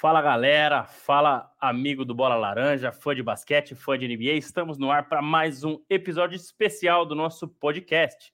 Fala galera, fala amigo do Bola Laranja, fã de basquete, fã de NBA. Estamos no ar para mais um episódio especial do nosso podcast,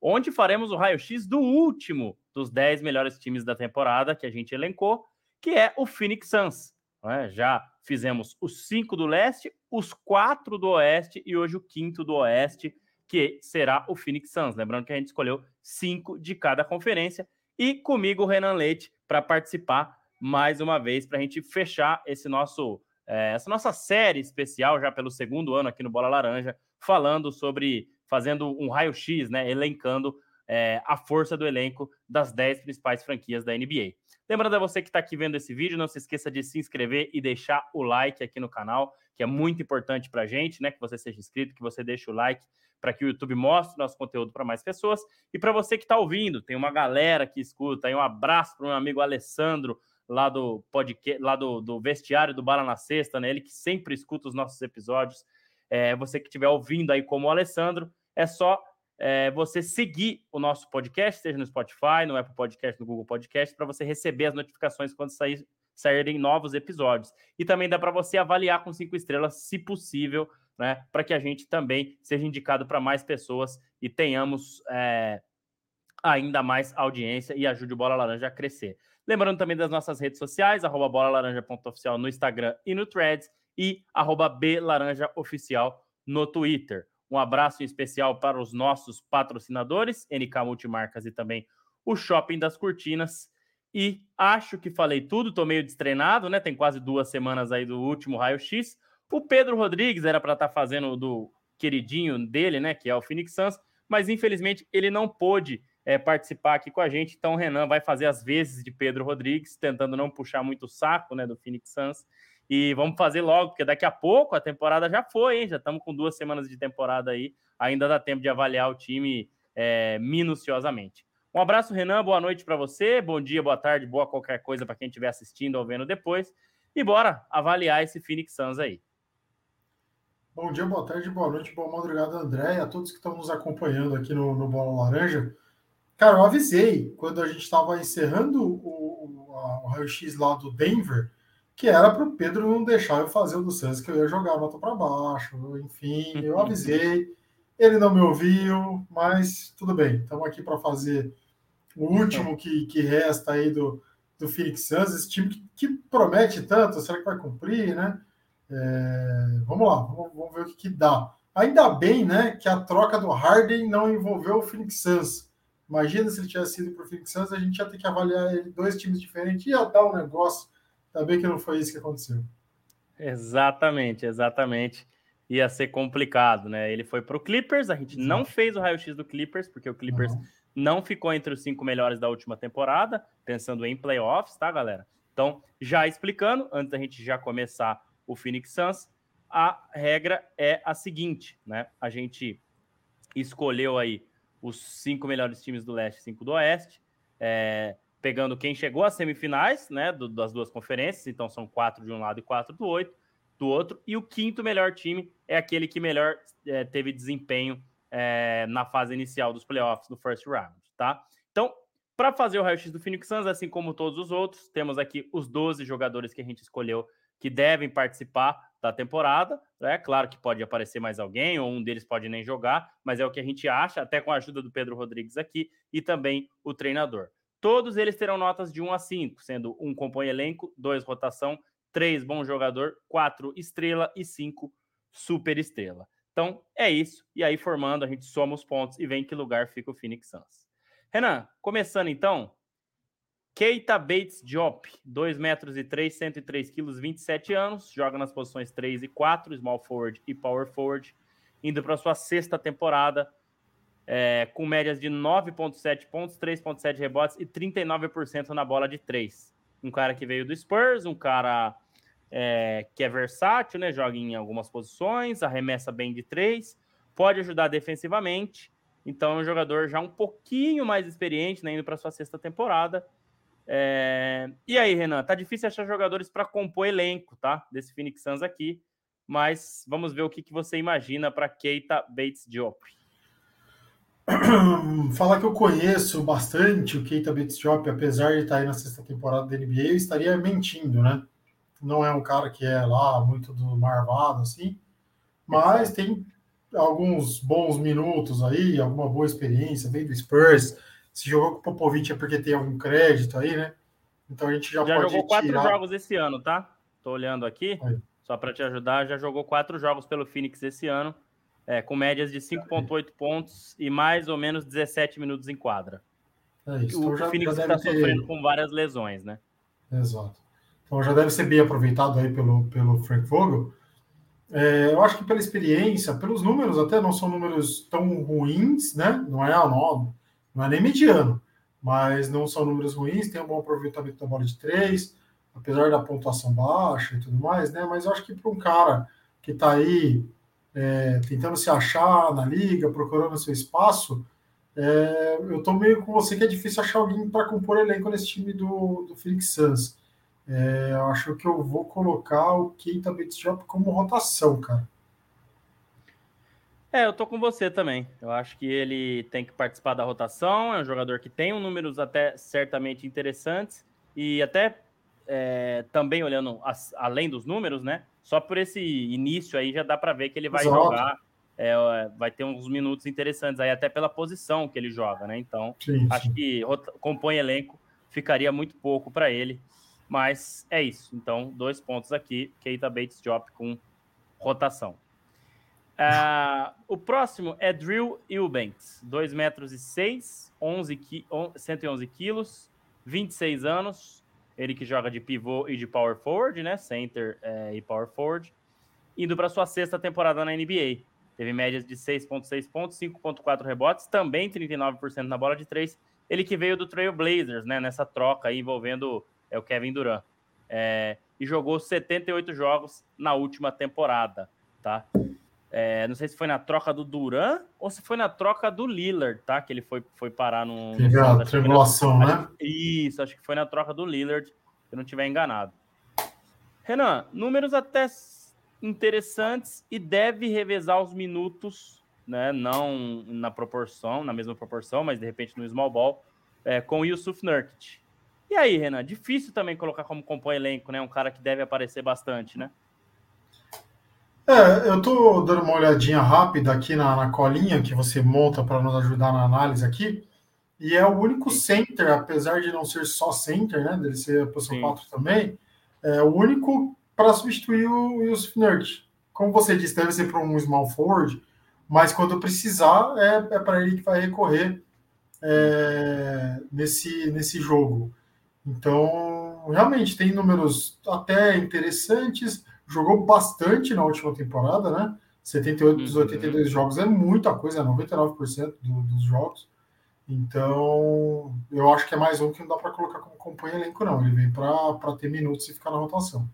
onde faremos o raio-x do último dos 10 melhores times da temporada que a gente elencou, que é o Phoenix Suns. É? Já fizemos os cinco do leste, os quatro do oeste e hoje o quinto do oeste, que será o Phoenix Suns. Lembrando que a gente escolheu cinco de cada conferência. E comigo, o Renan Leite, para participar mais uma vez para a gente fechar esse nosso, é, essa nossa série especial já pelo segundo ano aqui no Bola Laranja, falando sobre fazendo um raio-x, né, elencando é, a força do elenco das 10 principais franquias da NBA. Lembrando a você que está aqui vendo esse vídeo, não se esqueça de se inscrever e deixar o like aqui no canal, que é muito importante para a gente, né? Que você seja inscrito, que você deixe o like para que o YouTube mostre nosso conteúdo para mais pessoas. E para você que está ouvindo, tem uma galera que escuta, aí um abraço para o meu amigo Alessandro, lá do podcast, lá do, do vestiário do Bala na Sexta, né? Ele que sempre escuta os nossos episódios. É, você que estiver ouvindo aí como o Alessandro, é só é, você seguir o nosso podcast, seja no Spotify, no Apple Podcast, no Google Podcast, para você receber as notificações quando sair, saírem novos episódios. E também dá para você avaliar com cinco estrelas, se possível, né? Para que a gente também seja indicado para mais pessoas e tenhamos é, ainda mais audiência e ajude o Bola Laranja a crescer. Lembrando também das nossas redes sociais, arroba bolalaranja.oficial no Instagram e no Threads e arroba blaranjaoficial no Twitter. Um abraço especial para os nossos patrocinadores, NK Multimarcas e também o Shopping das Cortinas. E acho que falei tudo, tô meio destreinado, né? Tem quase duas semanas aí do último raio-x. O Pedro Rodrigues era para estar tá fazendo do queridinho dele, né? Que é o Phoenix Suns, mas infelizmente ele não pôde é, participar aqui com a gente. Então, o Renan vai fazer as vezes de Pedro Rodrigues, tentando não puxar muito o saco né, do Phoenix Suns. E vamos fazer logo, porque daqui a pouco a temporada já foi, hein? Já estamos com duas semanas de temporada aí. Ainda dá tempo de avaliar o time é, minuciosamente. Um abraço, Renan. Boa noite para você. Bom dia, boa tarde, boa qualquer coisa para quem estiver assistindo ou vendo depois. E bora avaliar esse Phoenix Suns aí. Bom dia, boa tarde, boa noite, boa madrugada, André, e a todos que estão nos acompanhando aqui no, no Bola Laranja. Cara, eu avisei quando a gente estava encerrando o, o, o raio-x lá do Denver, que era para o Pedro não deixar eu fazer o do Santos, que eu ia jogar a nota para baixo. Enfim, eu avisei. Ele não me ouviu, mas tudo bem. Estamos aqui para fazer o último que, que resta aí do, do Phoenix Suns, esse time que, que promete tanto, será que vai cumprir, né? É, vamos lá, vamos, vamos, ver o que, que dá. Ainda bem, né, que a troca do Harden não envolveu o Phoenix Suns Imagina se ele tivesse sido para o Phoenix Suns, a gente ia ter que avaliar ele, dois times diferentes, ia dar um negócio. Ainda bem que não foi isso que aconteceu. Exatamente, exatamente. Ia ser complicado, né? Ele foi para o Clippers, a gente não fez o raio-x do Clippers, porque o Clippers uhum. não ficou entre os cinco melhores da última temporada, pensando em playoffs, tá, galera? Então, já explicando, antes da gente já começar o Phoenix Suns, a regra é a seguinte, né? A gente escolheu aí os cinco melhores times do leste, cinco do oeste, é, pegando quem chegou às semifinais, né, do, das duas conferências, então são quatro de um lado e quatro do oito, do outro, e o quinto melhor time é aquele que melhor é, teve desempenho é, na fase inicial dos playoffs do first round, tá? Então, para fazer o raio-x do Phoenix Suns, assim como todos os outros, temos aqui os 12 jogadores que a gente escolheu que devem participar da temporada. É claro que pode aparecer mais alguém, ou um deles pode nem jogar, mas é o que a gente acha, até com a ajuda do Pedro Rodrigues aqui e também o treinador. Todos eles terão notas de 1 a 5, sendo um compõe elenco, dois rotação, três bom jogador, quatro estrela e cinco super estrela. Então é isso. E aí, formando, a gente soma os pontos e vê em que lugar fica o Phoenix Suns. Renan, começando então, Keita Bates Diop, 2 metros e 3, 103 quilos, 27 anos, joga nas posições 3 e 4, small forward e power forward, indo para sua sexta temporada, é, com médias de 9,7 pontos, 3,7 rebotes e 39% na bola de 3. Um cara que veio do Spurs, um cara é, que é versátil, né? Joga em algumas posições, arremessa bem de 3, pode ajudar defensivamente. Então, é um jogador já um pouquinho mais experiente, né, indo para sua sexta temporada é... E aí, Renan, tá difícil achar jogadores para compor elenco, tá? Desse Phoenix Suns aqui, mas vamos ver o que, que você imagina para Keita Bates Diop. falar que eu conheço bastante o Keita Bates-Diop, apesar de estar aí na sexta temporada da NBA, eu estaria mentindo, né? Não é um cara que é lá muito do marvado, assim, mas tem alguns bons minutos aí, alguma boa experiência, veio do Spurs, se jogou com o Popovich é porque tem algum crédito aí, né? Então a gente já, já pode jogou quatro tirar... jogos esse ano, tá? Tô olhando aqui, aí. só para te ajudar, já jogou quatro jogos pelo Phoenix esse ano é, com médias de 5,8 pontos e mais ou menos 17 minutos em quadra. É isso. O então Phoenix está ter... sofrendo com várias lesões, né? Exato. Então já deve ser bem aproveitado aí pelo, pelo Frank Vogel. É, eu acho que pela experiência, pelos números até não são números tão ruins, né? Não é não, não é nem mediano, mas não são números ruins, tem um bom aproveitamento da bola de três, apesar da pontuação baixa e tudo mais, né? Mas eu acho que para um cara que está aí é, tentando se achar na liga, procurando seu espaço, é, eu estou meio com você que é difícil achar alguém para compor elenco nesse time do, do Phoenix Suns. É, eu acho que eu vou colocar o Keita Bates-Diop como rotação, cara. É, eu tô com você também. Eu acho que ele tem que participar da rotação. É um jogador que tem um números até certamente interessantes e até é, também olhando as, além dos números, né? Só por esse início aí já dá para ver que ele vai Exato. jogar, é, vai ter uns minutos interessantes aí, até pela posição que ele joga, né? Então, sim, acho sim. que compõe elenco, ficaria muito pouco para ele. Mas é isso. Então, dois pontos aqui. Keita Bates Drop com rotação. Uh, o próximo é Drill Eubanks, 2 metros e 6, 11 qui 111 quilos, 26 anos, ele que joga de pivô e de power forward, né? Center é, e power forward. Indo para sua sexta temporada na NBA. Teve médias de 6,6 pontos, 5,4 rebotes, também 39% na bola de três. Ele que veio do Trail Blazers, né? Nessa troca aí envolvendo é, o Kevin Durant. É, e jogou 78 jogos na última temporada, tá? É, não sei se foi na troca do Duran ou se foi na troca do Lillard, tá? Que ele foi, foi parar no. Teve a tribulação, né? Isso, acho que foi na troca do Lillard, se eu não estiver enganado. Renan, números até interessantes e deve revezar os minutos, né? Não na proporção, na mesma proporção, mas de repente no small ball, é, com o Yusuf Nurkic. E aí, Renan, difícil também colocar como compõe elenco, né? Um cara que deve aparecer bastante, né? É, eu estou dando uma olhadinha rápida aqui na, na colinha que você monta para nos ajudar na análise aqui. E é o único center, apesar de não ser só center, né? Dele ser a posição 4 também, é o único para substituir o Yusuf Nurk. Como você disse, deve ser para um small forward, mas quando precisar, é, é para ele que vai recorrer é, nesse, nesse jogo. Então, realmente, tem números até interessantes jogou bastante na última temporada, né? 78 dos 82 uhum. jogos é muita coisa, é 99% do, dos jogos. Então, eu acho que é mais um que não dá para colocar como companhia elenco, não. Ele vem para ter minutos e ficar na rotação.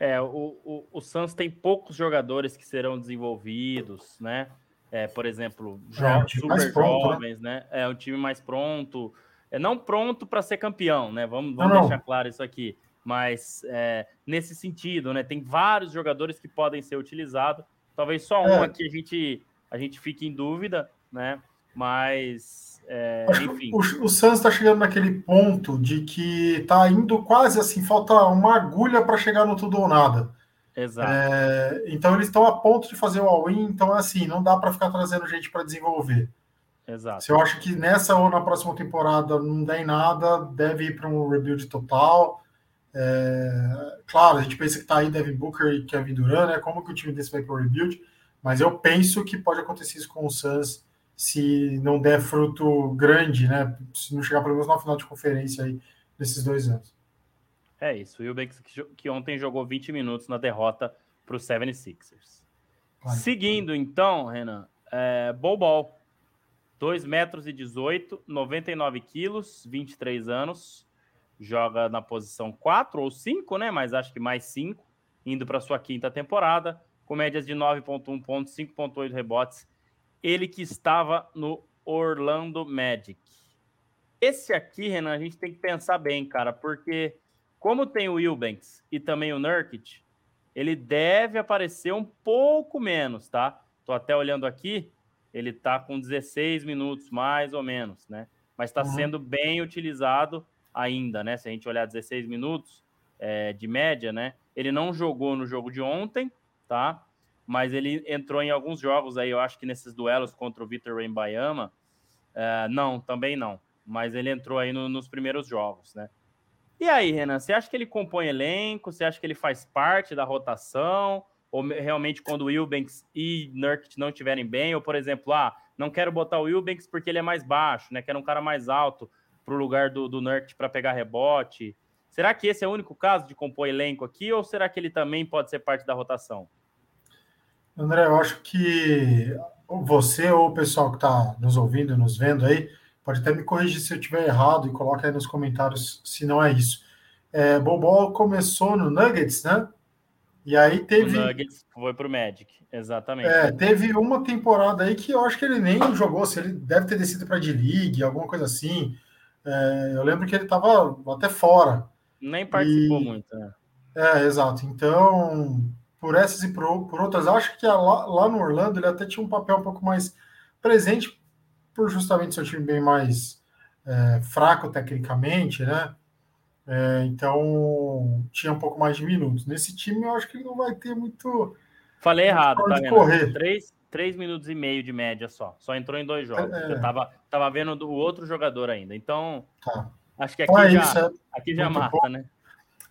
É, o, o, o Suns tem poucos jogadores que serão desenvolvidos, né? É, por exemplo, jo é, um super pronto, né? jovens, né? né? É um time mais pronto. É não pronto para ser campeão, né? Vamos, vamos não, deixar não. claro isso aqui mas é, nesse sentido, né? Tem vários jogadores que podem ser utilizados. Talvez só um é. aqui a gente, a gente fique em dúvida, né? Mas, é, enfim. O, o Santos está chegando naquele ponto de que está indo quase assim, falta uma agulha para chegar no tudo ou nada. Exato. É, então eles estão a ponto de fazer o all-in, então assim, não dá para ficar trazendo gente para desenvolver. Exato. Se eu acho que nessa ou na próxima temporada não der em nada, deve ir para um rebuild total. É, claro, a gente pensa que tá aí Devin Booker e Kevin Durant, né? Como que o time desse vai para o rebuild? Mas eu penso que pode acontecer isso com o Suns se não der fruto grande, né? Se não chegar pelo menos na final de conferência aí nesses dois anos. É isso. O Eubanks que ontem jogou 20 minutos na derrota para os 76ers. Vai. Seguindo, então, Renan, é, Bol Ball. 2 metros e 18, 99 quilos, 23 anos joga na posição 4 ou 5, né? Mas acho que mais 5, indo para sua quinta temporada, com médias de 9,1 pontos, 5,8 rebotes. Ele que estava no Orlando Magic. Esse aqui, Renan, a gente tem que pensar bem, cara, porque como tem o Wilbanks e também o Nurkic, ele deve aparecer um pouco menos, tá? Tô até olhando aqui. ele está com 16 minutos, mais ou menos, né? Mas está uhum. sendo bem utilizado ainda, né? Se a gente olhar 16 minutos é, de média, né? Ele não jogou no jogo de ontem, tá? Mas ele entrou em alguns jogos aí, eu acho que nesses duelos contra o Vitor Wembayama. É, não, também não. Mas ele entrou aí no, nos primeiros jogos, né? E aí, Renan, você acha que ele compõe elenco? Você acha que ele faz parte da rotação? Ou realmente quando o Wilbanks e Nurkic não estiverem bem? Ou, por exemplo, ah, não quero botar o Wilbanks porque ele é mais baixo, né? Quero um cara mais alto para o lugar do, do Nurkic para pegar rebote. Será que esse é o único caso de compor elenco aqui? Ou será que ele também pode ser parte da rotação? André, eu acho que você ou o pessoal que está nos ouvindo, nos vendo aí, pode até me corrigir se eu estiver errado e coloque aí nos comentários se não é isso. É, Bobol começou no Nuggets, né? E aí teve. O Nuggets foi pro Magic, exatamente. É, teve uma temporada aí que eu acho que ele nem jogou, se ele deve ter descido para D-League, alguma coisa assim. É, eu lembro que ele estava até fora. Nem participou e... muito, né? É, exato. Então, por essas e por, por outras, acho que lá, lá, no Orlando ele até tinha um papel um pouco mais presente, por justamente seu time bem mais é, fraco tecnicamente, né? É, então tinha um pouco mais de minutos. Nesse time eu acho que ele não vai ter muito. Falei errado, tá vendo? Três, três minutos e meio de média só. Só entrou em dois jogos. É, eu tava, tava vendo o outro jogador ainda. Então, tá. acho que aqui então é já, é aqui já mata, bom. né?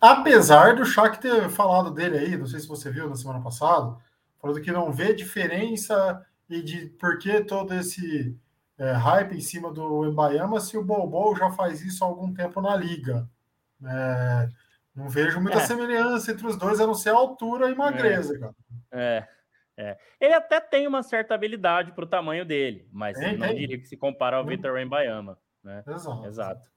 Apesar do Shaq ter falado dele aí, não sei se você viu na semana passada, falando que não vê diferença e de por que todo esse é, hype em cima do Embayama se o Bobo já faz isso há algum tempo na liga. É, não vejo muita é. semelhança entre os dois, a não ser a altura e magreza, é. cara. É, é. Ele até tem uma certa habilidade para o tamanho dele, mas tem, não tem. diria que se compara ao Vitor Embayama. Né? Exato. Exato.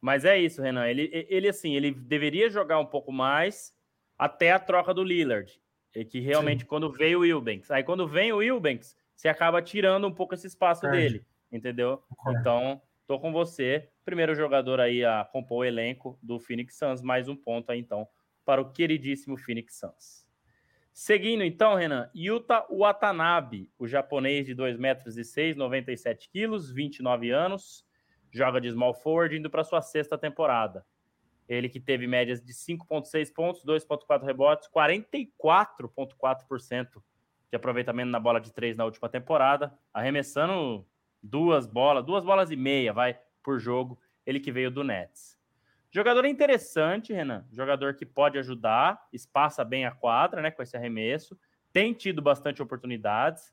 Mas é isso, Renan. Ele, ele, assim, ele deveria jogar um pouco mais até a troca do Lillard. Que realmente, Sim. quando veio o Wilbanks. Aí, quando vem o Wilbanks, você acaba tirando um pouco esse espaço dele, entendeu? Então, tô com você. Primeiro jogador aí a compor o elenco do Phoenix Suns. Mais um ponto aí, então, para o queridíssimo Phoenix Suns. Seguindo, então, Renan, Yuta Watanabe, o japonês de 2 metros e 6, 97 quilos, 29 anos joga de small forward, indo para sua sexta temporada. Ele que teve médias de 5,6 pontos, 2,4 rebotes, 44,4% de aproveitamento na bola de três na última temporada, arremessando duas bolas, duas bolas e meia, vai, por jogo. Ele que veio do Nets. Jogador interessante, Renan. Jogador que pode ajudar, espaça bem a quadra, né, com esse arremesso. Tem tido bastante oportunidades,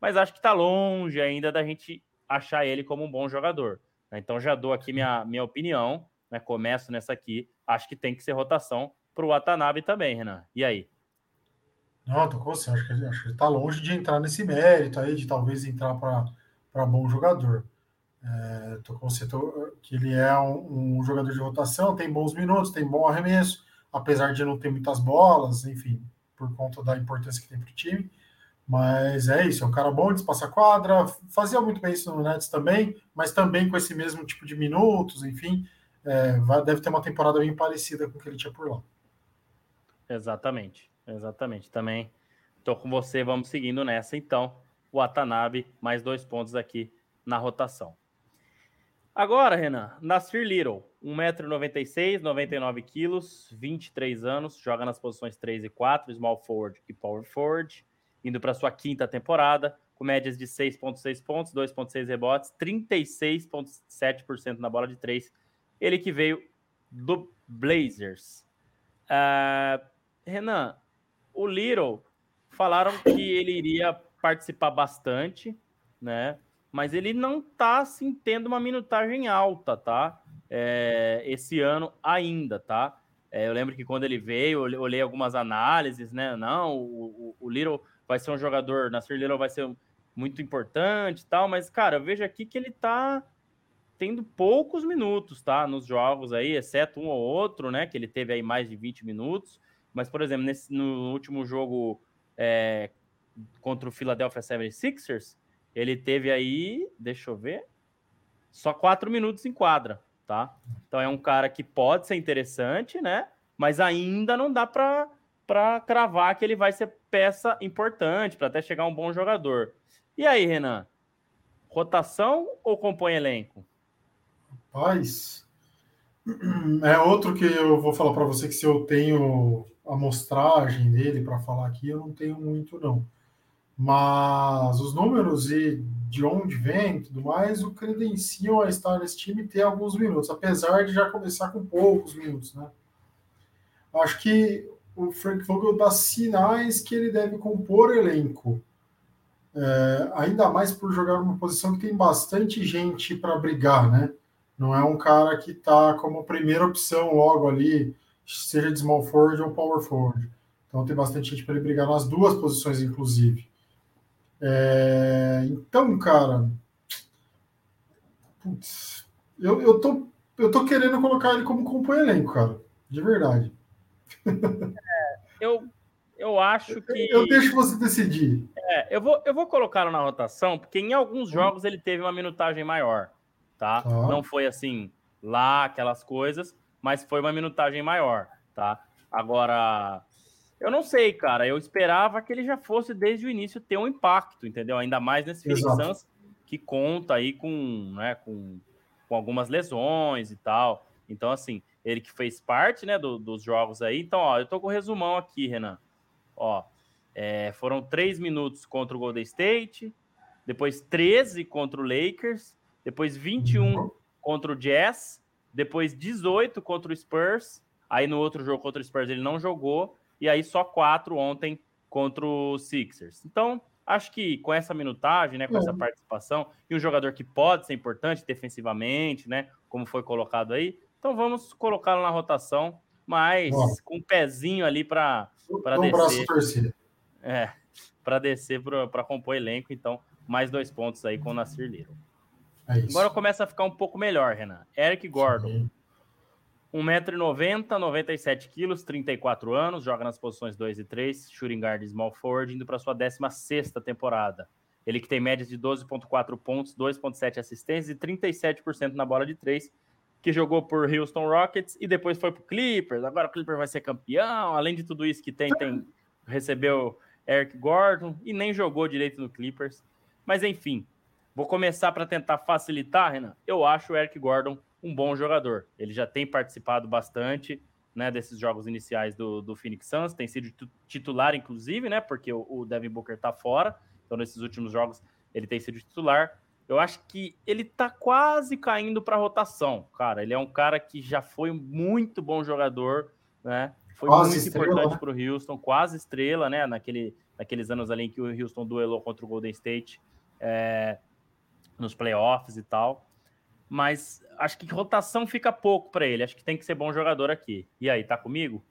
mas acho que está longe ainda da gente achar ele como um bom jogador. Né? Então já dou aqui minha, minha opinião, né? Começo nessa aqui. Acho que tem que ser rotação para o Watanabe também, Renan. E aí? Não, tô com você. Acho que, que está longe de entrar nesse mérito aí, de talvez entrar para bom jogador. É, tô com você, que ele é um, um, jogador de rotação, tem bons minutos, tem bom arremesso, apesar de não ter muitas bolas, enfim, por conta da importância que tem para o time. Mas é isso, é um cara bom de espaçar quadra, fazia muito bem isso no Nets também, mas também com esse mesmo tipo de minutos, enfim, é, vai, deve ter uma temporada bem parecida com o que ele tinha por lá. Exatamente, exatamente. Também estou com você, vamos seguindo nessa então. O Watanabe, mais dois pontos aqui na rotação. Agora, Renan, Nasir Little, 1,96m, 99kg, 23 anos, joga nas posições 3 e 4, small forward e power forward indo para sua quinta temporada, com médias de 6,6 pontos, 2,6 rebotes, 36,7% na bola de três. Ele que veio do Blazers. Uh, Renan, o Little falaram que ele iria participar bastante, né? Mas ele não tá assim, tendo uma minutagem alta, tá? É, esse ano ainda, tá? É, eu lembro que quando ele veio, eu olhei algumas análises, né? Não, o, o, o Little vai ser um jogador, na Little vai ser muito importante e tal, mas, cara, eu vejo aqui que ele tá tendo poucos minutos, tá? Nos jogos aí, exceto um ou outro, né? Que ele teve aí mais de 20 minutos. Mas, por exemplo, nesse, no último jogo é, contra o Philadelphia 76ers, ele teve aí, deixa eu ver, só quatro minutos em quadra, tá? Então é um cara que pode ser interessante, né? Mas ainda não dá para para cravar que ele vai ser peça importante para até chegar um bom jogador. E aí, Renan, Rotação ou compõe elenco? Rapaz, é outro que eu vou falar para você que se eu tenho a amostragem dele para falar aqui, eu não tenho muito, não. Mas os números e de onde vem e tudo mais, o credenciam a estar nesse time ter alguns minutos, apesar de já começar com poucos minutos, né? Acho que o Frank Vogel dá sinais que ele deve compor elenco. É, ainda mais por jogar numa posição que tem bastante gente para brigar, né? Não é um cara que está como primeira opção logo ali, seja de small forward ou power forward. Então tem bastante gente para ele brigar nas duas posições, inclusive. É, então, cara, putz, eu, eu, tô, eu tô querendo colocar ele como companheiro elenco, cara, de verdade. É, eu, eu acho que. Eu deixo você decidir. É, eu vou, eu vou colocá-lo na rotação, porque em alguns jogos ele teve uma minutagem maior tá? tá? Não foi assim lá aquelas coisas, mas foi uma minutagem maior, tá? Agora, eu não sei, cara. Eu esperava que ele já fosse desde o início ter um impacto, entendeu? Ainda mais nesse Phoenix Suns que conta aí com, né, com, com algumas lesões e tal. Então, assim, ele que fez parte, né, do, dos jogos aí. Então, ó, eu tô com o resumão aqui, Renan. Ó, é, foram três minutos contra o Golden State, depois 13 contra o Lakers, depois 21 uhum. contra o Jazz, depois 18 contra o Spurs, aí no outro jogo contra o Spurs ele não jogou, e aí só quatro ontem contra o Sixers. Então, acho que com essa minutagem, né, com essa participação, e um jogador que pode ser importante defensivamente, né, como foi colocado aí, então vamos colocá-lo na rotação, mas com um pezinho ali para descer. É, para descer para compor elenco, então mais dois pontos aí com o Nasir Little. É Agora começa a ficar um pouco melhor, Renan. Eric Gordon. 1,90m, 97 kg, 34 anos, joga nas posições 2 e 3, shooting guard small forward, indo para sua 16 temporada. Ele que tem médias de 12,4 pontos, 2,7 assistências e 37% na bola de 3, que jogou por Houston Rockets e depois foi para Clippers. Agora o Clippers vai ser campeão. Além de tudo isso que tem, tem recebeu Eric Gordon e nem jogou direito no Clippers. Mas enfim, Vou começar para tentar facilitar, Renan. Eu acho o Eric Gordon um bom jogador. Ele já tem participado bastante né, desses jogos iniciais do, do Phoenix Suns, tem sido titular, inclusive, né? Porque o, o Devin Booker está fora. Então, nesses últimos jogos, ele tem sido titular. Eu acho que ele está quase caindo para rotação, cara. Ele é um cara que já foi muito bom jogador, né? Foi quase muito estrela, importante né? para o Houston, quase estrela, né? Naquele, naqueles anos ali em que o Houston duelou contra o Golden State. É, nos playoffs e tal. Mas acho que rotação fica pouco para ele. Acho que tem que ser bom jogador aqui. E aí, tá comigo?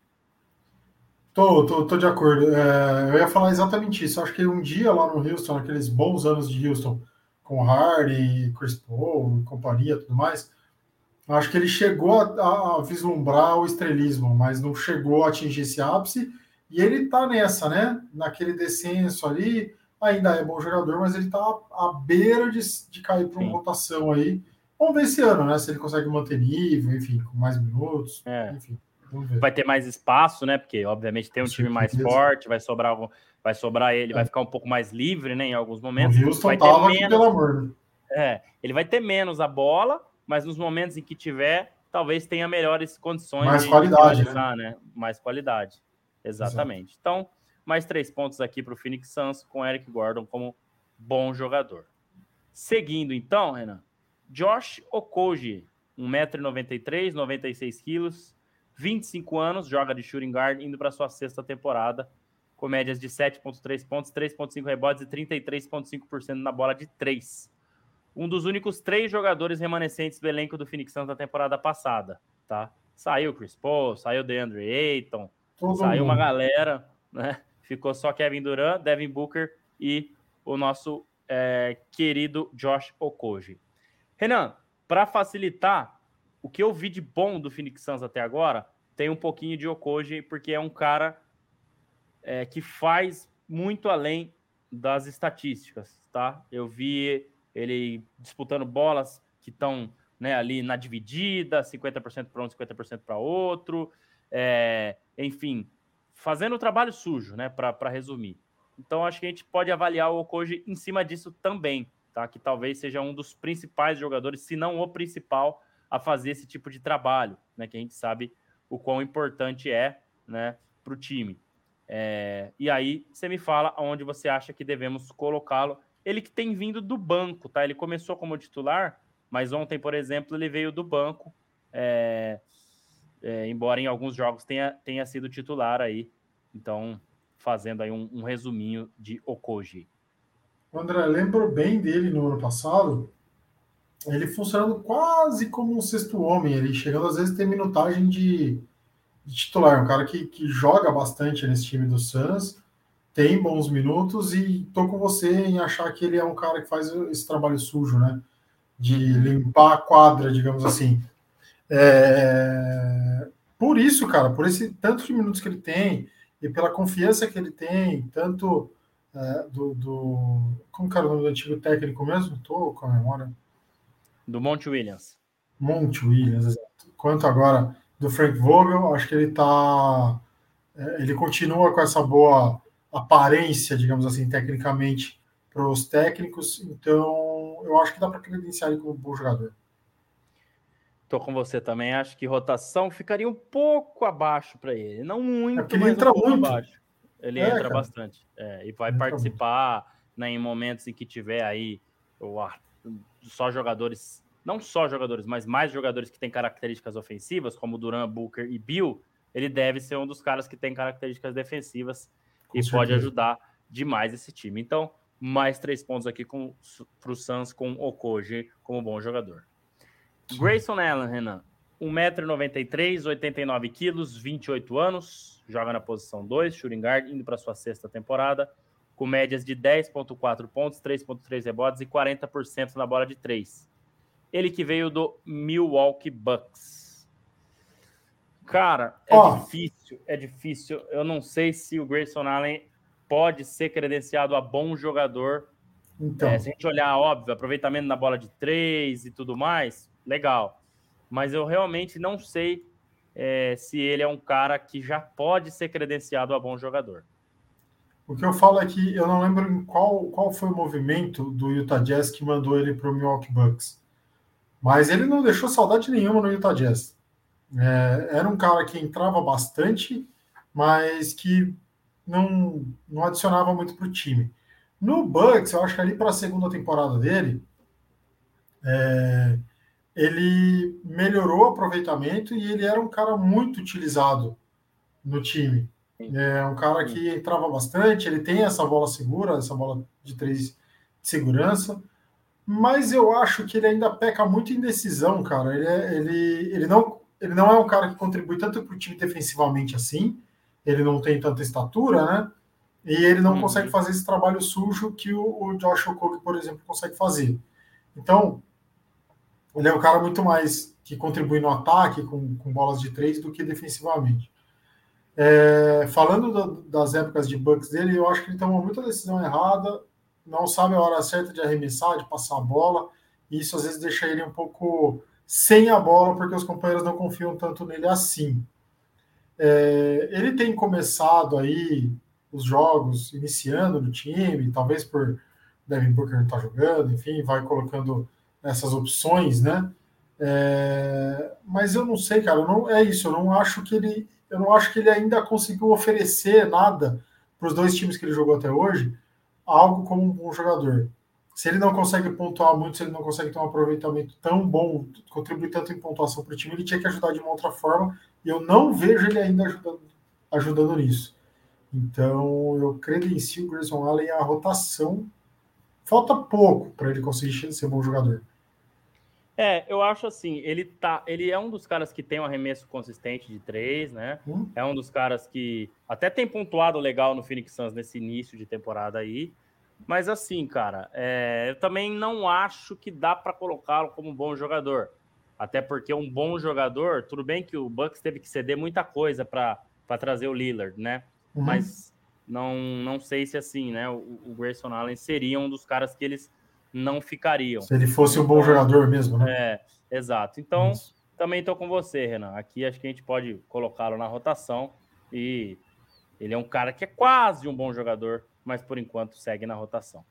Tô, tô, tô de acordo. É, eu ia falar exatamente isso. Acho que um dia lá no Houston, naqueles bons anos de Houston, com Hardy, Chris Paul, companhia, tudo mais, acho que ele chegou a, a, vislumbrar o estrelismo, mas não chegou a atingir esse ápice. E ele tá nessa, né? Naquele descenso ali, ainda é bom jogador, mas ele está à beira de, de cair para uma rotação aí. Vamos ver esse ano, né? Se ele consegue manter nível, enfim, com mais minutos, é. enfim. Vai ter mais espaço, né? Porque, obviamente, tem um time mais forte, vai sobrar, vai sobrar ele, é. vai ficar um pouco mais livre, né? Em alguns momentos. O Houston vai ter menos, pelo amor, né? É, ele vai ter menos a bola, mas nos momentos em que tiver, talvez tenha melhores condições mais de qualidade, né? né? Mais qualidade. Exatamente. Exato. Então, mais três pontos aqui para o Phoenix Suns com Eric Gordon como bom jogador. Seguindo então, Renan, Josh Okoji, 1,93m, 96kg, 25 anos, joga de shooting guard, indo para sua sexta temporada, com médias de 7,3 pontos, 3,5 rebotes e 33,5% na bola de 3. Um dos únicos três jogadores remanescentes do elenco do Phoenix Suns na temporada passada, tá? Saiu Chris Paul, saiu DeAndre Ayton, Todo saiu mundo. uma galera, né? ficou só Kevin Durant, Devin Booker e o nosso é, querido Josh Okoji. Renan, para facilitar, o que eu vi de bom do Phoenix Suns até agora tem um pouquinho de Okoji, porque é um cara é, que faz muito além das estatísticas, tá? Eu vi ele disputando bolas que estão né, ali na dividida, 50% para um, 50% para outro. É, enfim, fazendo o trabalho sujo, né? Para resumir. Então, acho que a gente pode avaliar o Okoji em cima disso também, tá? Que talvez seja um dos principais jogadores, se não o principal, a fazer esse tipo de trabalho, né? Que a gente sabe o quão importante é, né, para o time. É, e aí você me fala onde você acha que devemos colocá-lo. Ele que tem vindo do banco, tá? Ele começou como titular, mas ontem, por exemplo, ele veio do banco. É, é, embora em alguns jogos tenha, tenha sido titular aí. Então, fazendo aí um, um resuminho de Okoji. André, lembro bem dele no ano passado, ele funcionando quase como um sexto homem, ele chegando às vezes a ter minutagem de, de titular, um cara que, que joga bastante nesse time do Suns, tem bons minutos e tô com você em achar que ele é um cara que faz esse trabalho sujo, né? De limpar a quadra, digamos assim. É... Por isso, cara, por esse tanto de minutos que ele tem e pela confiança que ele tem, tanto é, do, do, Como que era o nome do antigo técnico mesmo? Estou com a memória. Do Monte Williams. Monte Williams, exato. Quanto agora do Frank Vogel, acho que ele está. É, ele continua com essa boa aparência, digamos assim, tecnicamente, para os técnicos. Então, eu acho que dá para credenciar ele como um bom jogador. Estou com você também. Acho que rotação ficaria um pouco abaixo para ele. Não muito, é ele entra um muito. abaixo. Ele é, entra cara. bastante. É, e vai participar né, em momentos em que tiver aí só jogadores, não só jogadores, mas mais jogadores que têm características ofensivas, como Duran, Booker e Bill. Ele deve ser um dos caras que tem características defensivas Com e certeza. pode ajudar demais esse time. Então, mais três pontos aqui para o Suns com Okoji como bom jogador. Grayson Allen, Renan. 1,93m, 89kg, 28 anos, joga na posição 2, shooting guard, indo para sua sexta temporada, com médias de 10,4 pontos, 3,3 rebotes e 40% na bola de 3. Ele que veio do Milwaukee Bucks. Cara, é oh. difícil, é difícil. Eu não sei se o Grayson Allen pode ser credenciado a bom jogador. Então. É, se a gente olhar, óbvio, aproveitamento na bola de 3 e tudo mais, legal. Mas eu realmente não sei é, se ele é um cara que já pode ser credenciado a bom jogador. O que eu falo é que eu não lembro em qual, qual foi o movimento do Utah Jazz que mandou ele para o Milwaukee Bucks. Mas ele não deixou saudade nenhuma no Utah Jazz. É, era um cara que entrava bastante, mas que não, não adicionava muito para o time. No Bucks, eu acho que ali para a segunda temporada dele, é, ele melhorou o aproveitamento e ele era um cara muito utilizado no time. É um cara que entrava bastante, ele tem essa bola segura, essa bola de três de segurança, mas eu acho que ele ainda peca muito em decisão, cara. Ele, é, ele, ele, não, ele não é um cara que contribui tanto para o time defensivamente assim, ele não tem tanta estatura, né? E ele não uhum. consegue fazer esse trabalho sujo que o, o Josh Okogie, por exemplo, consegue fazer. Então, ele é um cara muito mais que contribui no ataque com, com bolas de três do que defensivamente. É, falando do, das épocas de bugs dele, eu acho que ele tomou muita decisão errada, não sabe a hora certa de arremessar, de passar a bola, e isso às vezes deixa ele um pouco sem a bola, porque os companheiros não confiam tanto nele assim. É, ele tem começado aí os jogos iniciando no time, talvez por Devin Booker não estar tá jogando, enfim, vai colocando essas opções, né? É, mas eu não sei, cara, não é isso. Eu não acho que ele, eu não acho que ele ainda conseguiu oferecer nada para os dois times que ele jogou até hoje, algo como um bom jogador. Se ele não consegue pontuar muito, se ele não consegue ter um aproveitamento tão bom, contribuir tanto em pontuação para o time, ele tinha que ajudar de uma outra forma. E eu não vejo ele ainda ajudando, ajudando nisso. Então, eu credencio o Grayson Allen a rotação. Falta pouco para ele conseguir ser bom jogador. É, eu acho assim, ele tá, ele é um dos caras que tem um arremesso consistente de três, né? Hum. É um dos caras que até tem pontuado legal no Phoenix Suns nesse início de temporada aí. Mas assim, cara, é, eu também não acho que dá para colocá-lo como um bom jogador. Até porque um bom jogador, tudo bem que o Bucks teve que ceder muita coisa para trazer o Lillard, né? Uhum. Mas não, não sei se assim, né? O, o Grayson Allen seria um dos caras que eles não ficariam. Se ele fosse um bom jogador mesmo, né? É, exato. Então, Isso. também estou com você, Renan. Aqui acho que a gente pode colocá-lo na rotação e ele é um cara que é quase um bom jogador, mas por enquanto segue na rotação.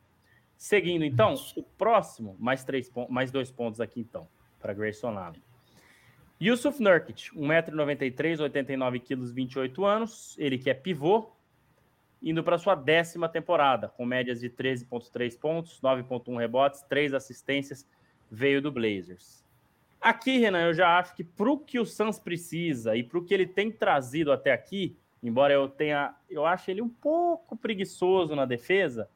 Seguindo, então, o próximo, mais, três, mais dois pontos aqui, então, para Grayson Allen. Yusuf Nurkic, 1,93m, 89kg, 28 anos. Ele que é pivô, indo para sua décima temporada, com médias de 13,3 pontos, 9,1 rebotes, 3 assistências, veio do Blazers. Aqui, Renan, eu já acho que para o que o Suns precisa e para o que ele tem trazido até aqui, embora eu tenha, eu acho ele um pouco preguiçoso na defesa,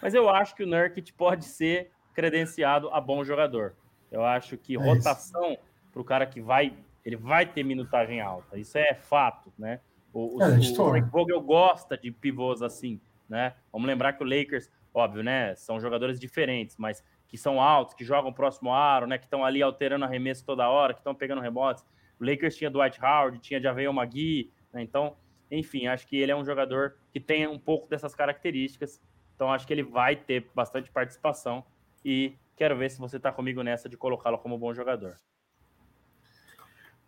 mas eu acho que o Nurkic pode ser credenciado a bom jogador. Eu acho que é rotação para o cara que vai, ele vai ter minutagem alta. Isso é fato, né? O, o, é, o, o Vogel gosta de pivôs assim, né? Vamos lembrar que o Lakers, óbvio, né? São jogadores diferentes, mas que são altos, que jogam próximo ao aro, né? Que estão ali alterando arremesso toda hora, que estão pegando rebotes. O Lakers tinha Dwight Howard, tinha Javel McGee, né? Então, enfim, acho que ele é um jogador que tem um pouco dessas características. Então, acho que ele vai ter bastante participação e quero ver se você está comigo nessa de colocá-lo como bom jogador.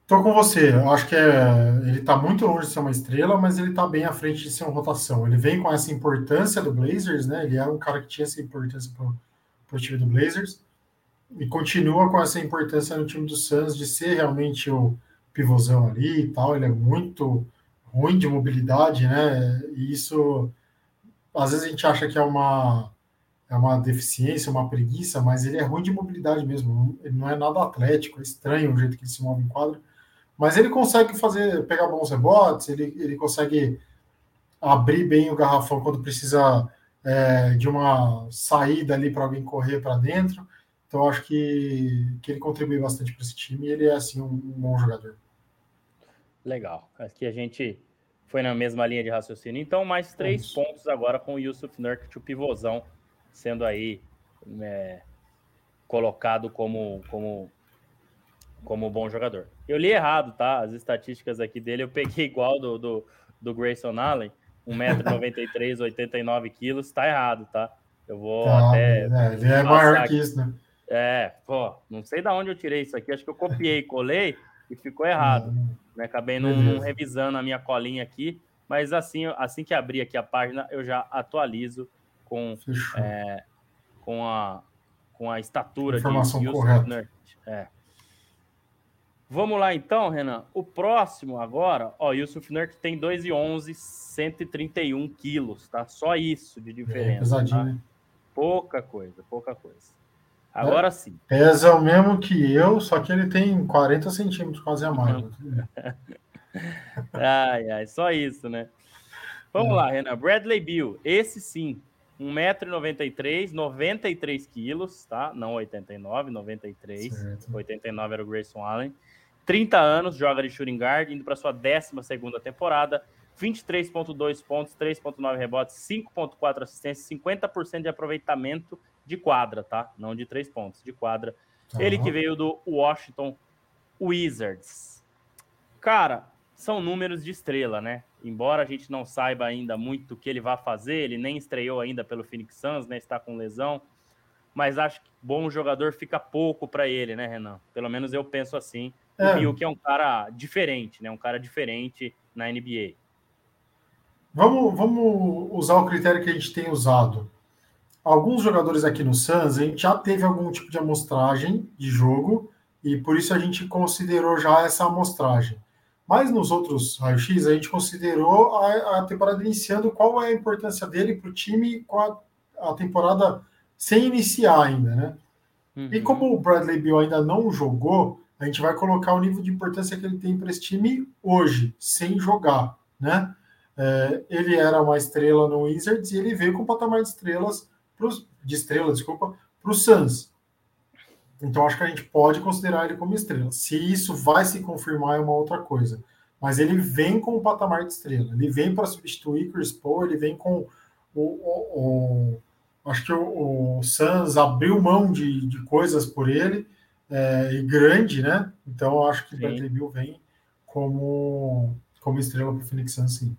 Tô com você. Eu acho que é, ele está muito longe de ser uma estrela, mas ele está bem à frente de ser uma rotação. Ele vem com essa importância do Blazers, né? Ele era um cara que tinha essa importância para o time do Blazers e continua com essa importância no time do Suns de ser realmente o pivôzão ali e tal. Ele é muito ruim de mobilidade, né? E isso às vezes a gente acha que é uma é uma deficiência, uma preguiça, mas ele é ruim de mobilidade mesmo. Ele não é nada atlético, é estranho o jeito que ele se move em quadra. Mas ele consegue fazer, pegar bons rebotes, ele, ele consegue abrir bem o garrafão quando precisa é, de uma saída ali para alguém correr para dentro. Então acho que, que ele contribui bastante para esse time e ele é assim um, um, bom jogador. Legal. Aqui a gente foi na mesma linha de raciocínio. Então, mais três Isso. pontos agora com o Yusuf Nurkic, o pivôzão, sendo aí é, colocado como, como como bom jogador. Eu li errado, tá? As estatísticas aqui dele, eu peguei igual do, do, do Grayson Allen, 1,93m, 89 quilos, tá errado, tá? Eu vou tá, até. É, ele é maior que isso, né? É, pô, não sei de onde eu tirei isso aqui, acho que eu copiei, colei e ficou errado. Hum, né? Acabei não, revisando a minha colinha aqui, mas assim, assim que abrir aqui a página, eu já atualizo com, é, com, a, com a estatura Informação de correta. É. Vamos lá então, Renan. O próximo agora, ó, Yusuf Nurk tem 2,11, 131 quilos, tá? Só isso de diferença. É pesadinho, tá? né? Pouca coisa, pouca coisa. Agora é, sim. Pesa o mesmo que eu, só que ele tem 40 centímetros quase a mais. ai, ai, só isso, né? Vamos é. lá, Renan. Bradley Bill, esse sim, 1,93m, 93 quilos, tá? Não 89, 93. Certo. 89 era o Grayson Allen. 30 anos, joga de shooting guard, indo para sua 12 temporada, 23,2 pontos, 3,9 rebotes, 5,4 assistências, 50% de aproveitamento de quadra, tá? Não de 3 pontos, de quadra. Uhum. Ele que veio do Washington Wizards. Cara, são números de estrela, né? Embora a gente não saiba ainda muito o que ele vai fazer, ele nem estreou ainda pelo Phoenix Suns, né? Está com lesão. Mas acho que bom jogador fica pouco para ele, né, Renan? Pelo menos eu penso assim. É. O que é um cara diferente, né? Um cara diferente na NBA. Vamos, vamos usar o critério que a gente tem usado. Alguns jogadores aqui no Suns, a gente já teve algum tipo de amostragem de jogo e por isso a gente considerou já essa amostragem. Mas nos outros raio-x, a gente considerou a, a, temporada iniciando, qual é a importância dele para o time com a, a, temporada sem iniciar ainda, né? Uhum. E como o Bradley Beal ainda não jogou, a gente vai colocar o nível de importância que ele tem para esse time hoje, sem jogar, né? É, ele era uma estrela no Wizards e ele veio com um patamar de estrelas pros, de estrela, desculpa, para o Suns. Então acho que a gente pode considerar ele como estrela. Se isso vai se confirmar é uma outra coisa. Mas ele vem com o patamar de estrela. Ele vem para substituir Chris Paul, ele vem com o, o, o acho que o, o Suns abriu mão de, de coisas por ele é, e grande, né? Então eu acho que o Bradley Bill vem como, como estrela para o Phoenix Suns, sim.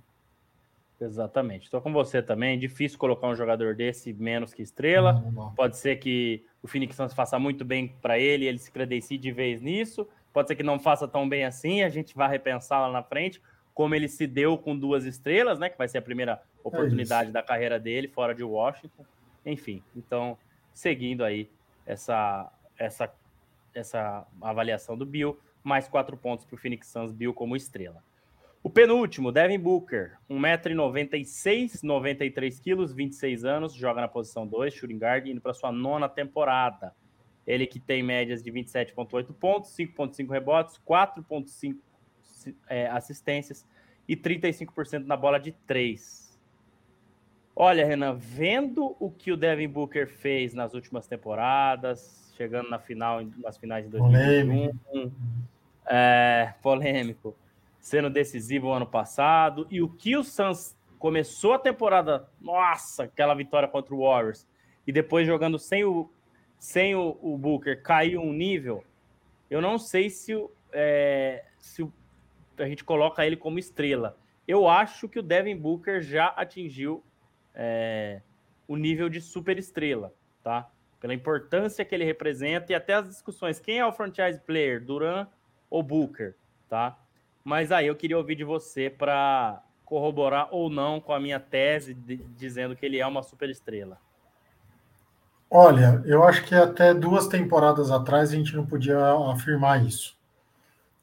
Exatamente. Estou com você também. É difícil colocar um jogador desse menos que estrela. Não, não. Pode ser que o Phoenix Suns faça muito bem para ele, ele se credencie de vez nisso. Pode ser que não faça tão bem assim, a gente vai repensar lá na frente, como ele se deu com duas estrelas, né? Que vai ser a primeira oportunidade é da carreira dele fora de Washington. enfim. Então, seguindo aí essa, essa, essa avaliação do Bill, mais quatro pontos para o Phoenix Suns, Bill como estrela. O penúltimo, Devin Booker, 1,96m, 93kg, 26 anos, joga na posição 2, shooting guard, indo para sua nona temporada. Ele que tem médias de 27,8 pontos, 5,5 rebotes, 4,5 é, assistências e 35% na bola de 3. Olha, Renan, vendo o que o Devin Booker fez nas últimas temporadas, chegando na final, nas finais de 2021, polêmico. É, polêmico, sendo decisivo ano passado, e o que o Suns começou a temporada, nossa, aquela vitória contra o Warriors, e depois jogando sem o, sem o, o Booker, caiu um nível, eu não sei se, é, se a gente coloca ele como estrela. Eu acho que o Devin Booker já atingiu é, o nível de super estrela, tá? Pela importância que ele representa e até as discussões. Quem é o franchise player, Duran ou Booker, tá? Mas aí eu queria ouvir de você para corroborar ou não com a minha tese de, dizendo que ele é uma super estrela. Olha, eu acho que até duas temporadas atrás a gente não podia afirmar isso.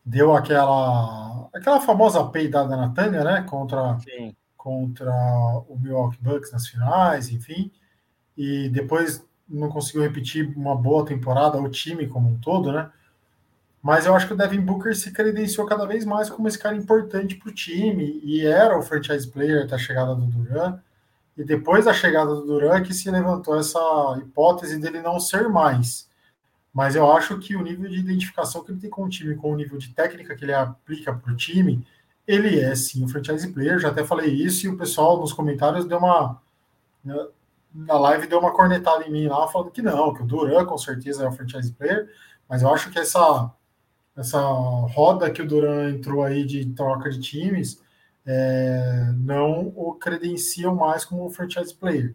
Deu aquela aquela famosa peidada na Tânia, né? Contra Sim contra o Milwaukee Bucks nas finais, enfim, e depois não conseguiu repetir uma boa temporada, o time como um todo, né? Mas eu acho que o Devin Booker se credenciou cada vez mais como esse cara importante para o time e era o franchise player até a chegada do Duran. E depois da chegada do Duran que se levantou essa hipótese dele não ser mais. Mas eu acho que o nível de identificação que ele tem com o time, com o nível de técnica que ele aplica para o time, ele é sim um franchise player, já até falei isso, e o pessoal nos comentários deu uma. Na live deu uma cornetada em mim lá, falando que não, que o Duran com certeza é um franchise player, mas eu acho que essa, essa roda que o Duran entrou aí de troca de times é, não o credenciam mais como franchise player.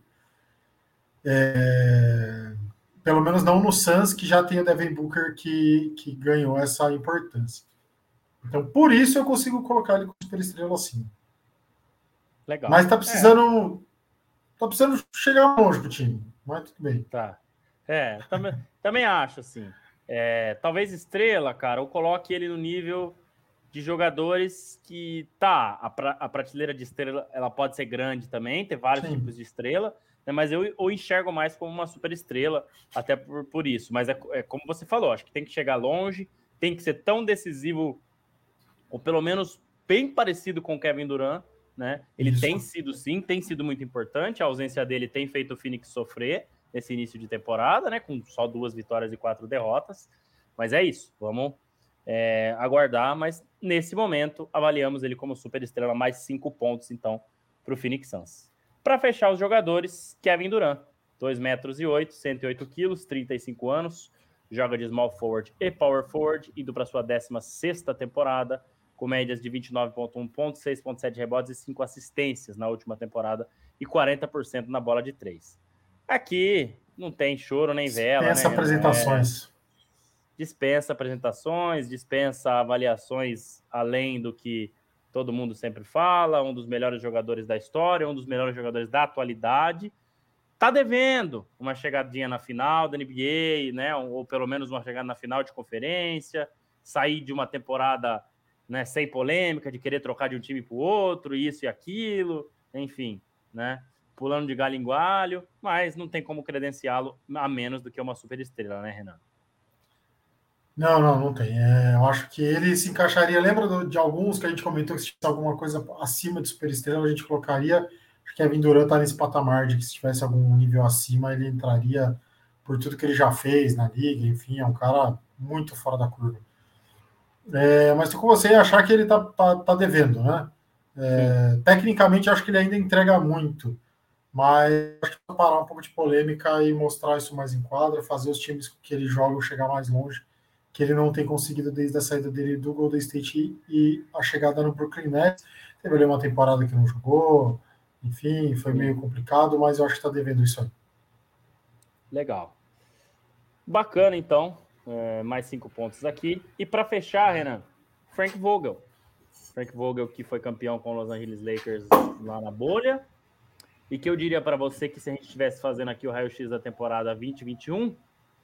É, pelo menos não no Suns, que já tem o Devin Booker que, que ganhou essa importância. Então, por isso eu consigo colocar ele com super estrela assim. Legal. Mas tá precisando. Tá precisando chegar longe pro time. Mas tudo bem. Tá. É, também, também acho, assim. É, talvez estrela, cara, ou coloque ele no nível de jogadores que tá, a, pra, a prateleira de estrela ela pode ser grande também, ter vários Sim. tipos de estrela, né, mas eu, eu enxergo mais como uma super estrela, até por, por isso. Mas é, é como você falou, acho que tem que chegar longe, tem que ser tão decisivo ou pelo menos bem parecido com o Kevin Durant, né? Ele Isso. tem sido sim, tem sido muito importante. A ausência dele tem feito o Phoenix sofrer nesse início de temporada, né? Com só duas vitórias e quatro derrotas. Mas é isso, vamos é, aguardar. Mas nesse momento, avaliamos ele como super estrela, mais cinco pontos, então, para o Phoenix Suns. Para fechar os jogadores, Kevin Durant, 2 metros e 8, 108 quilos, 35 anos, joga de small forward e power forward, indo para sua 16 temporada com médias de 29,1 pontos, 6,7 rebotes e 5 assistências na última temporada e 40% na bola de 3. Aqui não tem choro nem vela. Dispensa né? apresentações. É, dispensa apresentações, dispensa avaliações além do que todo mundo sempre fala, um dos melhores jogadores da história, um dos melhores jogadores da atualidade. Tá devendo uma chegadinha na final da NBA, né? Ou pelo menos uma chegada na final de conferência, sair de uma temporada né, sem polêmica, de querer trocar de um time para o outro, isso e aquilo, enfim, né? Pulando de galho em galho, mas não tem como credenciá-lo a menos do que uma super estrela, né, Renan? Não, não, não tem. É, eu acho que ele se encaixaria. Lembra de alguns que a gente comentou que se tivesse alguma coisa acima de super estrela, a gente colocaria. Acho que Kevin Durant está nesse patamar de que se tivesse algum nível acima, ele entraria por tudo que ele já fez na liga. Enfim, é um cara muito fora da curva. É, mas estou com você achar que ele está tá, tá devendo, né? É, tecnicamente, acho que ele ainda entrega muito, mas acho que parar um pouco de polêmica e mostrar isso mais em quadra, fazer os times que ele joga chegar mais longe, que ele não tem conseguido desde a saída dele do Golden State e a chegada no Brooklyn Nets. Teve ali uma temporada que não jogou, enfim, foi meio complicado, mas eu acho que está devendo isso aí. Legal. Bacana, então. É, mais cinco pontos aqui. E para fechar, Renan, Frank Vogel. Frank Vogel, que foi campeão com os Los Angeles Lakers lá na bolha. e que eu diria para você que se a gente estivesse fazendo aqui o raio-x da temporada 2021,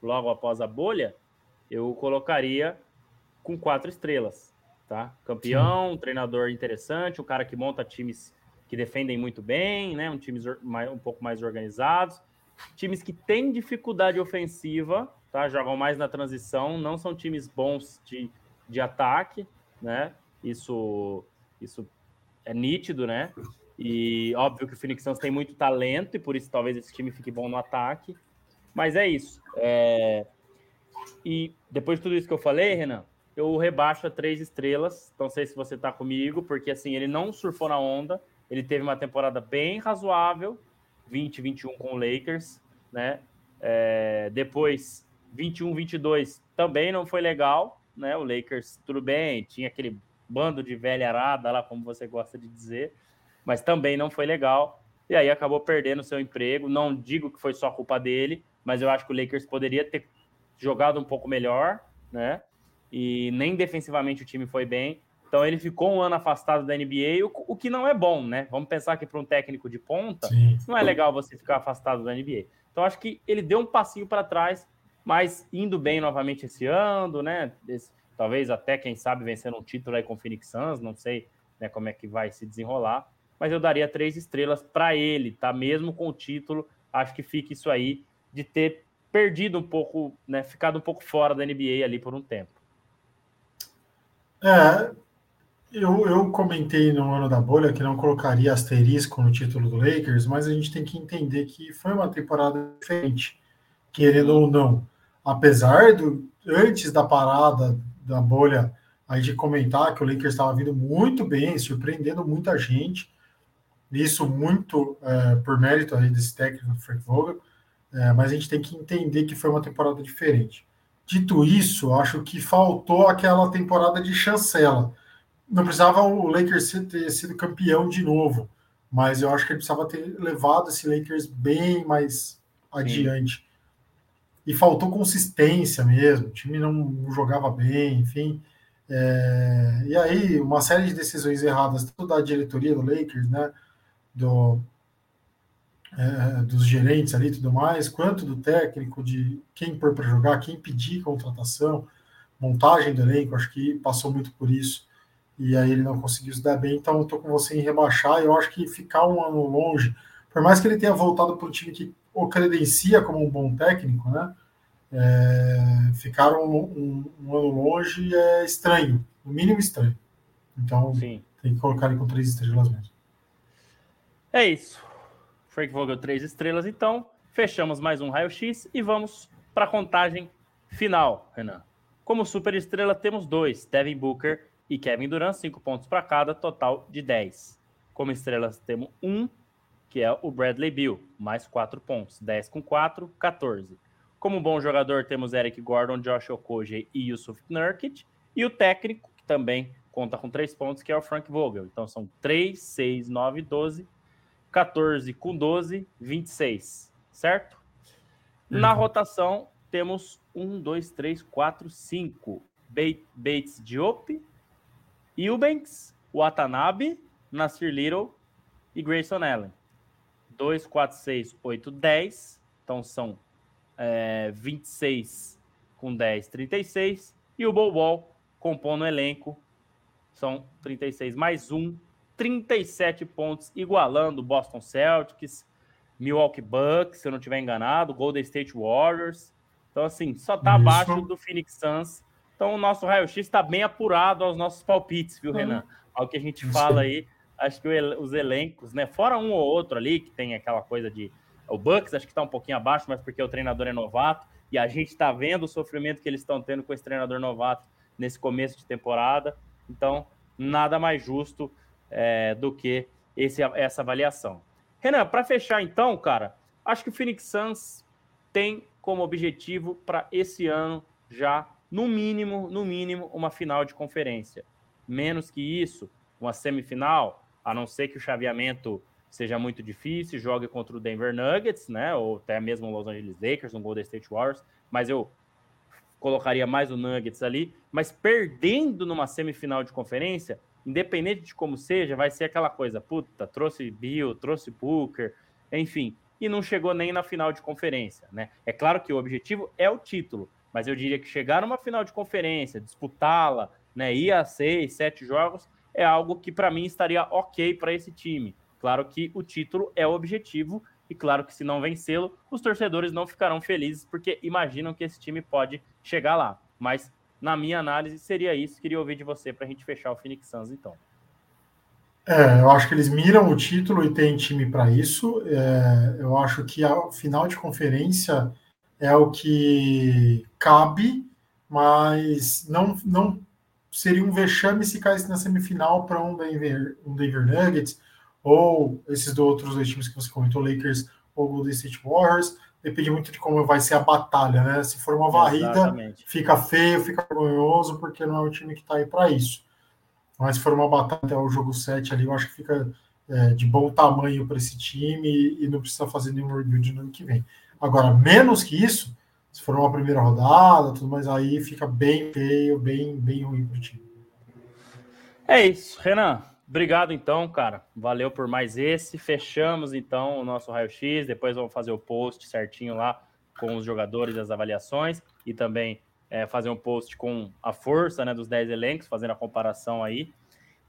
logo após a bolha, eu colocaria com quatro estrelas, tá? Campeão, um treinador interessante, um cara que monta times que defendem muito bem, né? Um times um pouco mais organizados, times que têm dificuldade ofensiva, tá? Jogam mais na transição, não são times bons de, de ataque, né? Isso, isso é nítido, né? E óbvio que o Phoenix Suns tem muito talento e por isso talvez esse time fique bom no ataque. Mas é isso. É... E depois de tudo isso que eu falei, Renan, eu rebaixo a três estrelas. Não sei se você tá comigo, porque assim, ele não surfou na onda. Ele teve uma temporada bem razoável, 20, 21 com o Lakers, né? É... Depois, 21, 22 também não foi legal, né? O Lakers, tudo bem, tinha aquele bando de velha arada lá, como você gosta de dizer mas também não foi legal. E aí acabou perdendo seu emprego. Não digo que foi só culpa dele, mas eu acho que o Lakers poderia ter jogado um pouco melhor, né? E nem defensivamente o time foi bem. Então ele ficou um ano afastado da NBA, o, que não é bom, né? Vamos pensar que para um técnico de ponta, Sim. não é legal você ficar afastado da NBA. Então acho que ele deu um passinho para trás, mas indo bem novamente esse ano, né? Esse, talvez até, quem sabe, vencendo um título aí com o Phoenix Suns, não sei né, como é que vai se desenrolar mas eu daria três estrelas para ele, tá? Mesmo com o título, acho que fica isso aí de ter perdido um pouco, né? Ficado um pouco fora da NBA ali por um tempo. É, eu, eu comentei no ano da bolha que não colocaria asterisco no título do Lakers, mas a gente tem que entender que foi uma temporada diferente, querendo ou não. Apesar do antes da parada da bolha, a gente comentar que o Lakers estava vindo muito bem, surpreendendo muita gente isso muito é, por mérito aí desse técnico Frank Vogel, é, mas a gente tem que entender que foi uma temporada diferente. Dito isso, acho que faltou aquela temporada de chancela. Não precisava o Lakers ter sido campeão de novo, mas eu acho que ele precisava ter levado esse Lakers bem mais adiante. E faltou consistência mesmo, o time não jogava bem, enfim. É, e aí, uma série de decisões erradas, tanto da diretoria do Lakers, né? do, é, dos gerentes ali e tudo mais, quanto do técnico, de quem pôr para jogar, quem pedir contratação, montagem do elenco, acho que passou muito por isso. E aí ele não conseguiu se dar bem, então tô com você em rebaixar. Eu acho que ficar um ano longe, por mais que ele tenha voltado para um time que o credencia como um bom técnico, né? É, ficar um, um, um, ano longe é estranho, no mínimo estranho. Então Sim. tem que colocar ele com três estrelas mesmo. É isso. Frank Vogel, três estrelas. Então, fechamos mais um raio-x e vamos para a contagem final, Renan. Como super estrela, temos dois, Devin Booker e Kevin Durant, cinco pontos para cada, total de 10. Como estrelas, temos um, que é o Bradley Bill, mais quatro pontos, 10 com 4, 14. Como bom jogador, temos Eric Gordon, Josh Okoje e Yusuf Nurkic. E o técnico, que também conta com três pontos, que é o Frank Vogel. Então são 3, 6, 9, 12 14 com 12, 26, certo? Uhum. Na rotação, temos 1, 2, 3, 4, 5. Bates Diop, Eubanks, Watanabe, Nasir Little e Grayson Allen. 2, 4, 6, 8, 10. Então são é, 26 com 10, 36. E o Bobol compondo o elenco. São 36 mais 1, 37 pontos, igualando o Boston Celtics, Milwaukee Bucks, se eu não estiver enganado, Golden State Warriors. Então, assim, só está abaixo do Phoenix Suns. Então, o nosso raio-x está bem apurado aos nossos palpites, viu, Renan? Ao que a gente fala aí, acho que os elencos, né? Fora um ou outro ali, que tem aquela coisa de. O Bucks acho que está um pouquinho abaixo, mas porque o treinador é novato. E a gente está vendo o sofrimento que eles estão tendo com esse treinador novato nesse começo de temporada. Então, nada mais justo é, do que esse, essa avaliação. Renan, para fechar então, cara, acho que o Phoenix Suns tem como objetivo para esse ano já, no mínimo, no mínimo, uma final de conferência. Menos que isso, uma semifinal, a não ser que o chaveamento seja muito difícil, jogue contra o Denver Nuggets, né, ou até mesmo o Los Angeles Lakers, um Golden State Warriors, mas eu colocaria mais o Nuggets ali, mas perdendo numa semifinal de conferência, independente de como seja, vai ser aquela coisa, puta, trouxe Bill, trouxe Booker, enfim, e não chegou nem na final de conferência, né? É claro que o objetivo é o título, mas eu diria que chegar numa final de conferência, disputá-la, né, ir a seis, sete jogos, é algo que para mim estaria ok para esse time. Claro que o título é o objetivo e claro que se não vencê-lo, os torcedores não ficarão felizes porque imaginam que esse time pode chegar lá. Mas na minha análise seria isso. Queria ouvir de você para a gente fechar o Phoenix Suns então. É, eu acho que eles miram o título e tem time para isso. É, eu acho que a final de conferência é o que cabe, mas não, não seria um vexame se caísse na semifinal para um Denver, um Denver Nuggets ou esses outros dois times que você comentou, Lakers ou Golden State Warriors. Depende muito de como vai ser a batalha, né? Se for uma varrida, Exatamente. fica feio, fica vergonhoso, porque não é um time que está aí para isso. Mas se for uma batalha até o jogo 7 ali, eu acho que fica é, de bom tamanho para esse time e não precisa fazer nenhum rebuild no ano que vem. Agora, menos que isso, se for uma primeira rodada, tudo mais, aí fica bem feio, bem, bem ruim para o time. É isso, Renan. Obrigado, então, cara. Valeu por mais esse. Fechamos, então, o nosso raio-x. Depois vamos fazer o post certinho lá com os jogadores, as avaliações e também é, fazer um post com a força né, dos 10 elencos, fazendo a comparação aí.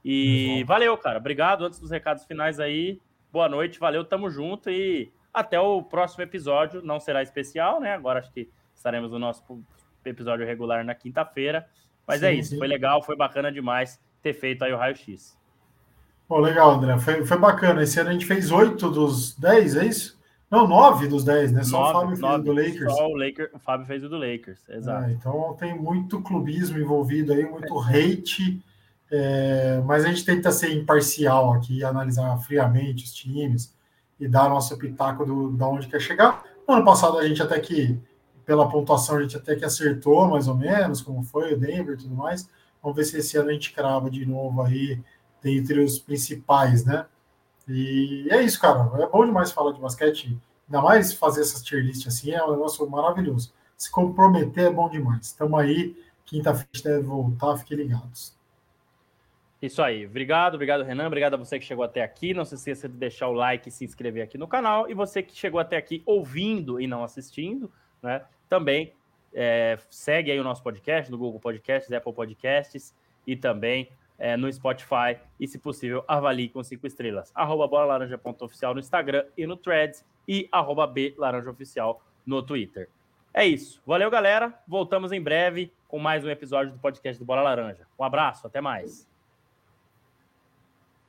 E valeu, cara. Obrigado. Antes dos recados finais aí, boa noite, valeu, tamo junto e até o próximo episódio. Não será especial, né? Agora acho que estaremos no nosso episódio regular na quinta-feira. Mas é sim, é isso, sim. foi legal, foi bacana demais ter feito aí o raio-x. Pô, legal, André. Foi, foi bacana. Esse ano a gente fez oito dos dez, é isso? Não, nove dos dez, né? Só nove, o Fábio fez o do Lakers. Só o, Laker, o Fábio fez o do Lakers, exato. É, então tem muito clubismo envolvido aí, muito hate. É, mas a gente tenta ser imparcial aqui, analisar friamente os times e dar nosso pitaco do, da onde quer chegar. No ano passado a gente até que, pela pontuação, a gente até que acertou mais ou menos, como foi o Denver e tudo mais. Vamos ver se esse ano a gente crava de novo aí dentre os principais, né? E é isso, cara. É bom demais falar de basquete, ainda mais fazer essas tier list assim, é um negócio maravilhoso. Se comprometer é bom demais. Estamos aí, quinta-feira deve voltar, fiquem ligados. Isso aí. Obrigado, obrigado, Renan. Obrigado a você que chegou até aqui. Não se esqueça de deixar o like e se inscrever aqui no canal. E você que chegou até aqui ouvindo e não assistindo, né? Também é, segue aí o nosso podcast no Google Podcasts, Apple Podcasts e também é, no Spotify e, se possível, avalie com cinco estrelas. Arroba bolalaranja.oficial no Instagram e no Threads e arroba blaranjaoficial no Twitter. É isso. Valeu, galera. Voltamos em breve com mais um episódio do podcast do Bola Laranja. Um abraço, até mais.